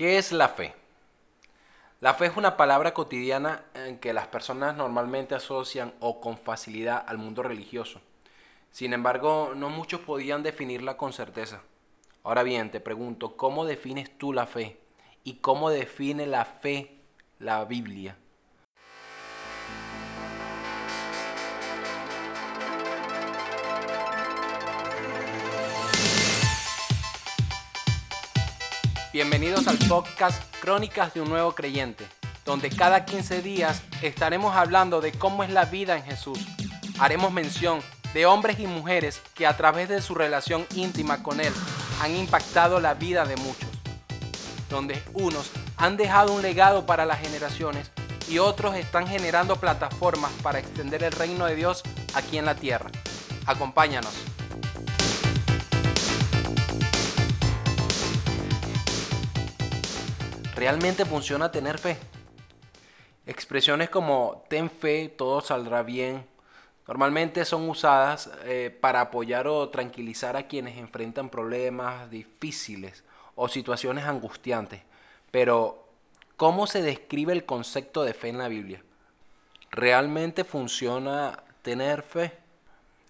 ¿Qué es la fe? La fe es una palabra cotidiana en que las personas normalmente asocian o con facilidad al mundo religioso. Sin embargo, no muchos podían definirla con certeza. Ahora bien, te pregunto, ¿cómo defines tú la fe? ¿Y cómo define la fe la Biblia? Bienvenidos al podcast Crónicas de un Nuevo Creyente, donde cada 15 días estaremos hablando de cómo es la vida en Jesús. Haremos mención de hombres y mujeres que a través de su relación íntima con Él han impactado la vida de muchos, donde unos han dejado un legado para las generaciones y otros están generando plataformas para extender el reino de Dios aquí en la tierra. Acompáñanos. ¿Realmente funciona tener fe? Expresiones como ten fe, todo saldrá bien, normalmente son usadas eh, para apoyar o tranquilizar a quienes enfrentan problemas difíciles o situaciones angustiantes. Pero, ¿cómo se describe el concepto de fe en la Biblia? ¿Realmente funciona tener fe?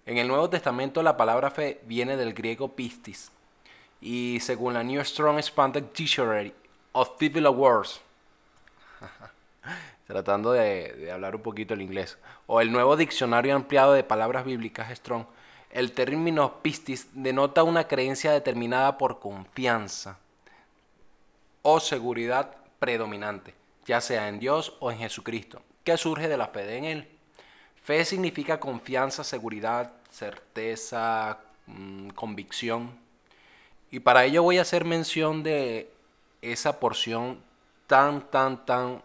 En el Nuevo Testamento la palabra fe viene del griego pistis y según la New Strong Expanded Dictionary of Civil Awards. Tratando de, hablar un poquito el inglés. O el nuevo diccionario ampliado de palabras bíblicas Strong. El término pistis denota una creencia determinada por confianza o seguridad predominante, ya sea en Dios o en Jesucristo, que surge de la fe en Él. Fe significa confianza, seguridad, certeza, mm, convicción. Y para ello voy a hacer mención de esa porción tan, tan, tan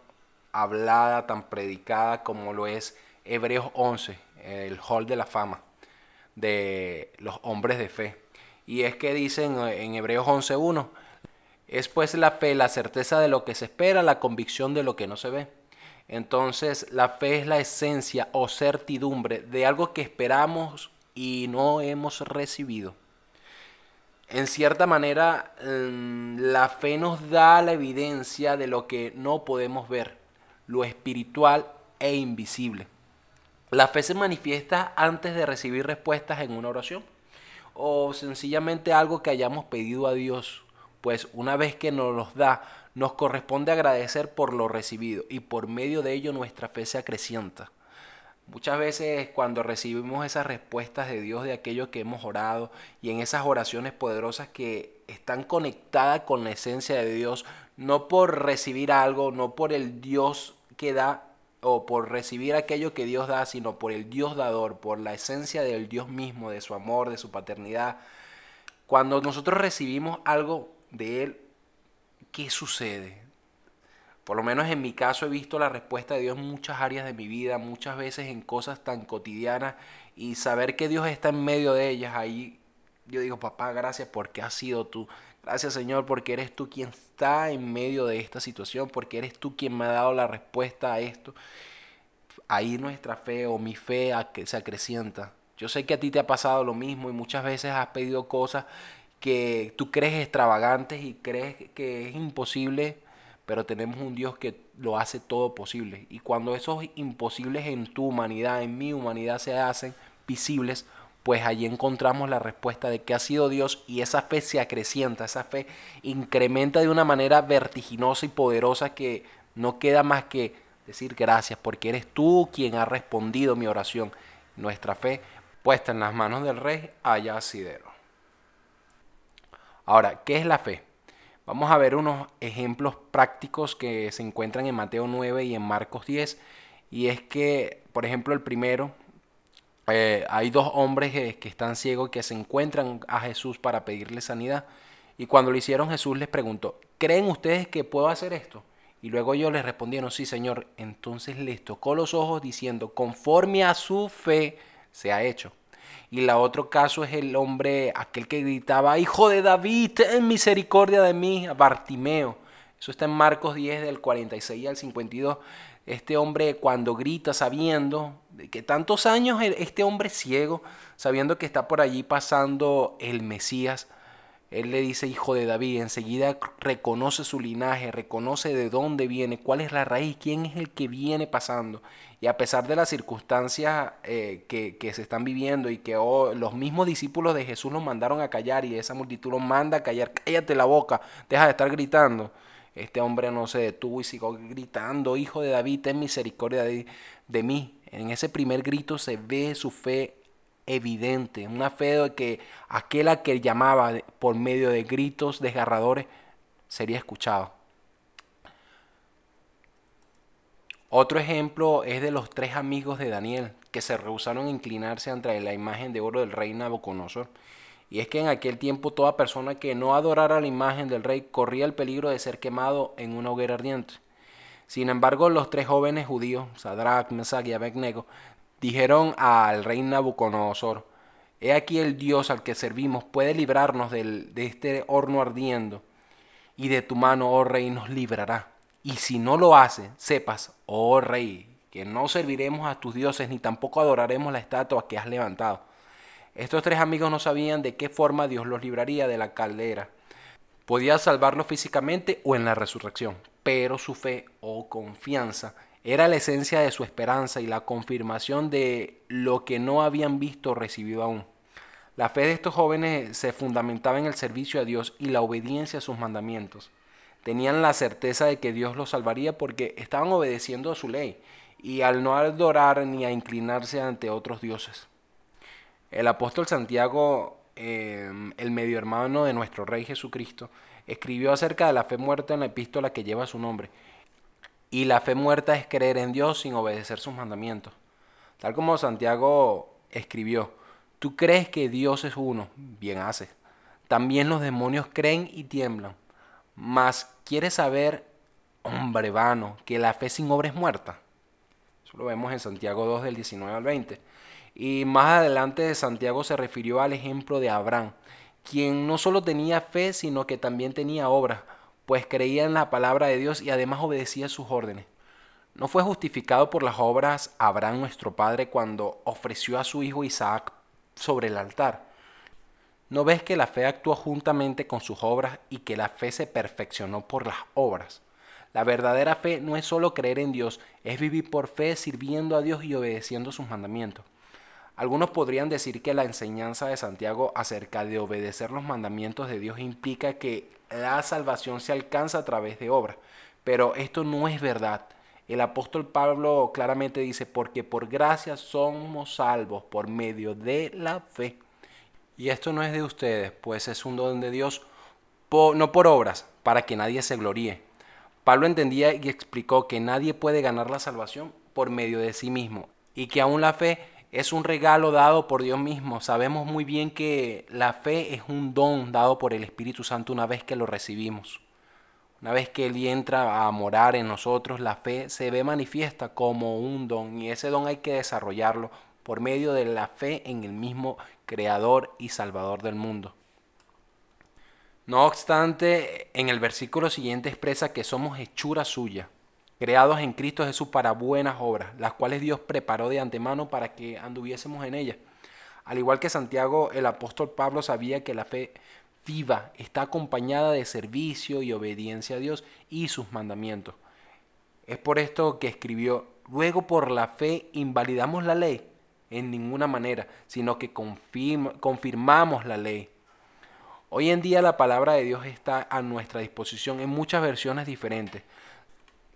hablada, tan predicada como lo es Hebreos 11, el hall de la fama de los hombres de fe. Y es que dicen en Hebreos 11.1, es pues la fe, la certeza de lo que se espera, la convicción de lo que no se ve. Entonces la fe es la esencia o certidumbre de algo que esperamos y no hemos recibido en cierta manera, mm, la fe nos da la evidencia de lo que no podemos ver, lo espiritual e invisible. La fe se manifiesta antes de recibir respuestas en una oración o sencillamente algo que hayamos pedido a Dios, pues una vez que nos los da, nos corresponde agradecer por lo recibido y por medio de ello nuestra fe se acrecienta. Muchas veces cuando recibimos esas respuestas de Dios de aquello que hemos orado y en esas oraciones poderosas que están conectadas con la esencia de Dios, no por recibir algo, no por el Dios que da o por recibir aquello que Dios da, sino por el Dios dador, por la esencia del Dios mismo, de su amor, de su paternidad. Cuando nosotros recibimos algo de Él, ¿qué sucede? Por lo menos en mi caso he visto la respuesta de Dios en muchas áreas de mi vida, muchas veces en cosas tan cotidianas y saber que Dios está en medio de ellas, ahí yo digo, papá, gracias porque has sido tú. Gracias Señor porque eres tú quien está en medio de esta situación, porque eres tú quien me ha dado la respuesta a esto. Ahí nuestra fe o mi fe se acrecienta. Yo sé que a ti te ha pasado lo mismo y muchas veces has pedido cosas que tú crees extravagantes y crees que es imposible pero tenemos un Dios que lo hace todo posible. Y cuando esos imposibles en tu humanidad, en mi humanidad, se hacen visibles, pues allí encontramos la respuesta de que ha sido Dios y esa fe se acrecienta, esa fe incrementa de una manera vertiginosa y poderosa que no queda más que decir gracias porque eres tú quien ha respondido mi oración. Nuestra fe puesta en las manos del rey allá asidero. Ahora, ¿qué es la fe? Vamos a ver unos ejemplos prácticos que se encuentran en Mateo 9 y en Marcos 10. Y es que, por ejemplo, el primero, eh, hay dos hombres que, están ciegos que se encuentran a Jesús para pedirle sanidad. Y cuando lo hicieron, Jesús les preguntó, ¿creen ustedes que puedo hacer esto? Y luego ellos les respondieron, sí, Señor. Entonces les tocó los ojos diciendo, conforme a su fe se ha hecho. Y la otro caso es el hombre, aquel que gritaba, Hijo de David, ten misericordia de mí, Bartimeo. Eso está en Marcos 10 del 46 al 52. Este hombre cuando grita sabiendo que tantos años este hombre ciego, sabiendo que está por allí pasando el Mesías, Él le dice hijo de David, enseguida reconoce su linaje, reconoce de dónde viene, cuál es la raíz, quién es el que viene pasando. Y a pesar de las circunstancias eh, que, se están viviendo y que oh, los mismos discípulos de Jesús los mandaron a callar y esa multitud los manda a callar, cállate la boca, deja de estar gritando. Este hombre no se detuvo y siguió gritando, hijo de David, ten misericordia de, de mí. En ese primer grito se ve su fe evidente, una fe de que aquel a que llamaba por medio de gritos desgarradores sería escuchado. Otro ejemplo es de los tres amigos de Daniel que se rehusaron a inclinarse ante la imagen de oro del rey Nabucodonosor. Y es que en aquel tiempo toda persona que no adorara la imagen del rey corría el peligro de ser quemado en una hoguera ardiente. Sin embargo, los tres jóvenes judíos, Sadrach, Mesach y Abednego, dijeron al rey Nabucodonosor, He aquí el Dios al que servimos puede librarnos de este horno ardiendo, y de tu mano, oh rey, nos librará. Y si no lo hace, sepas, oh rey, que no serviremos a tus dioses ni tampoco adoraremos la estatua que has levantado. Estos tres amigos no sabían de qué forma Dios los libraría de la caldera. Podía salvarlos físicamente o en la resurrección, pero su fe o confianza era la esencia de su esperanza y la confirmación de lo que no habían visto o recibido aún. La fe de estos jóvenes se fundamentaba en el servicio a Dios y la obediencia a sus mandamientos. Tenían la certeza de que Dios los salvaría porque estaban obedeciendo a su ley y al no adorar ni a inclinarse ante otros dioses. El apóstol Santiago, em, el medio hermano de nuestro Rey Jesucristo, escribió acerca de la fe muerta en la epístola que lleva su nombre y la fe muerta es creer en Dios sin obedecer sus mandamientos. Tal como Santiago escribió, tú crees que Dios es uno, bien haces. También los demonios creen y tiemblan. Mas quieres saber, hombre vano, que la fe sin obra es muerta. Eso lo vemos en Santiago 2 del 19 al 20. Y más adelante Santiago se refirió al ejemplo de Abraham, quien no solo tenía fe, sino que también tenía obras pues creía en la palabra de Dios y además obedecía sus órdenes. ¿No fue justificado por las obras Abraham nuestro padre cuando ofreció a su hijo Isaac sobre el altar? ¿No ves que la fe actuó juntamente con sus obras y que la fe se perfeccionó por las obras? La verdadera fe no es solo creer en Dios, es vivir por fe sirviendo a Dios y obedeciendo sus mandamientos. Algunos podrían decir que la enseñanza de Santiago acerca de obedecer los mandamientos de Dios implica que la salvación se alcanza a través de obras, pero esto no es verdad. El apóstol Pablo claramente dice, porque por gracia somos salvos por medio de la fe. Y esto no es de ustedes, pues es un don de Dios, no por obras, para que nadie se gloríe. Pablo entendía y explicó que nadie puede ganar la salvación por medio de sí mismo, y que aún la fe es un regalo dado por Dios mismo. Sabemos muy bien que la fe es un don dado por el Espíritu Santo una vez que lo recibimos. Una vez que Él entra a morar en nosotros, la fe se ve manifiesta como un don y ese don hay que desarrollarlo por medio de la fe en el mismo Creador y Salvador del mundo. No obstante, en el versículo siguiente expresa que somos hechura suya, creados en Cristo Jesús para buenas obras, las cuales Dios preparó de antemano para que anduviésemos en ellas. Al igual que Santiago, el apóstol Pablo sabía que la fe viva está acompañada de servicio y obediencia a Dios y sus mandamientos. Es por esto que escribió, luego por la fe invalidamos la ley en ninguna manera, sino que confirmamos la ley. Hoy en día la palabra de Dios está a nuestra disposición en muchas versiones diferentes.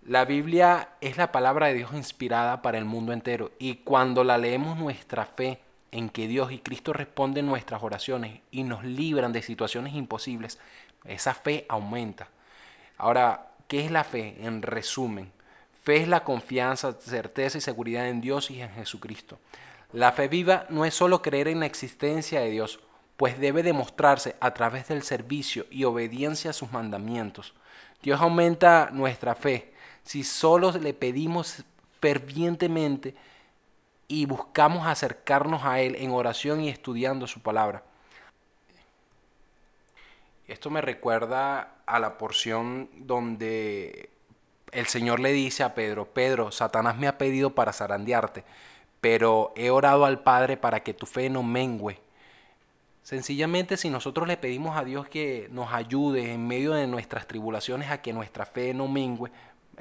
La Biblia es la palabra de Dios inspirada para el mundo entero y cuando la leemos nuestra fe en que Dios y Cristo responden nuestras oraciones y nos libran de situaciones imposibles, esa fe aumenta. Ahora, ¿qué es la fe? En resumen, fe es la confianza, certeza y seguridad en Dios y en Jesucristo. La fe viva no es solo creer en la existencia de Dios, pues debe demostrarse a través del servicio y obediencia a sus mandamientos. Dios aumenta nuestra fe si solo le pedimos fervientemente y buscamos acercarnos a Él en oración y estudiando su palabra. Esto me recuerda a la porción donde el Señor le dice a Pedro, Pedro, Satanás me ha pedido para zarandearte, pero he orado al Padre para que tu fe no mengüe. Sencillamente si nosotros le pedimos a Dios que nos ayude en medio de nuestras tribulaciones a que nuestra fe no mingüe,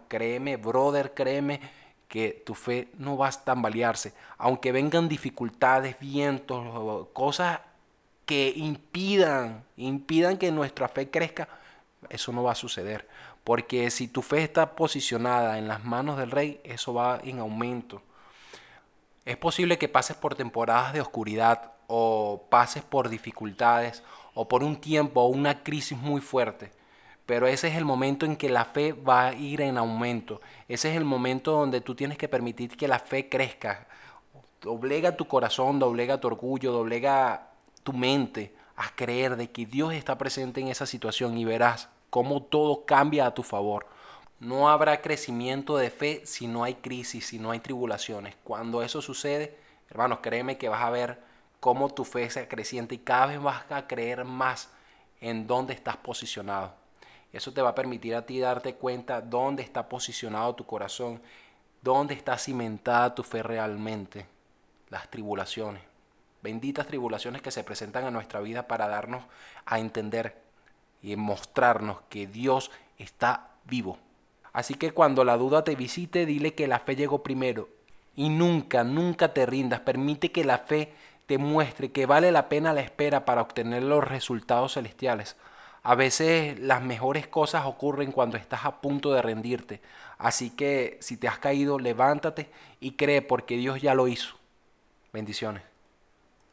créeme, brother, créeme que tu fe no va a tambalearse. Aunque vengan dificultades, vientos, cosas que impidan, impidan que nuestra fe crezca, eso no va a suceder. Porque si tu fe está posicionada en las manos del rey, eso va en aumento. Es posible que pases por temporadas de oscuridad o pases por dificultades o por un tiempo o una crisis muy fuerte. Pero ese es el momento en que la fe va a ir en aumento. Ese es el momento donde tú tienes que permitir que la fe crezca. Doblega tu corazón, doblega tu orgullo, doblega tu mente a creer de que Dios está presente en esa situación y verás cómo todo cambia a tu favor. No habrá crecimiento de fe si no hay crisis, si no hay tribulaciones. Cuando eso sucede, hermanos, créeme que vas a ver cómo tu fe se creciente y cada vez vas a creer más en dónde estás posicionado. Eso te va a permitir a ti darte cuenta dónde está posicionado tu corazón, dónde está cimentada tu fe realmente. Las tribulaciones, benditas tribulaciones que se presentan a nuestra vida para darnos a entender y mostrarnos que Dios está vivo. Así que cuando la duda te visite, dile que la fe llegó primero. Y nunca, nunca te rindas. Permite que la fe te muestre que vale la pena la espera para obtener los resultados celestiales. A veces las mejores cosas ocurren cuando estás a punto de rendirte. Así que si te has caído, levántate y cree porque Dios ya lo hizo. Bendiciones.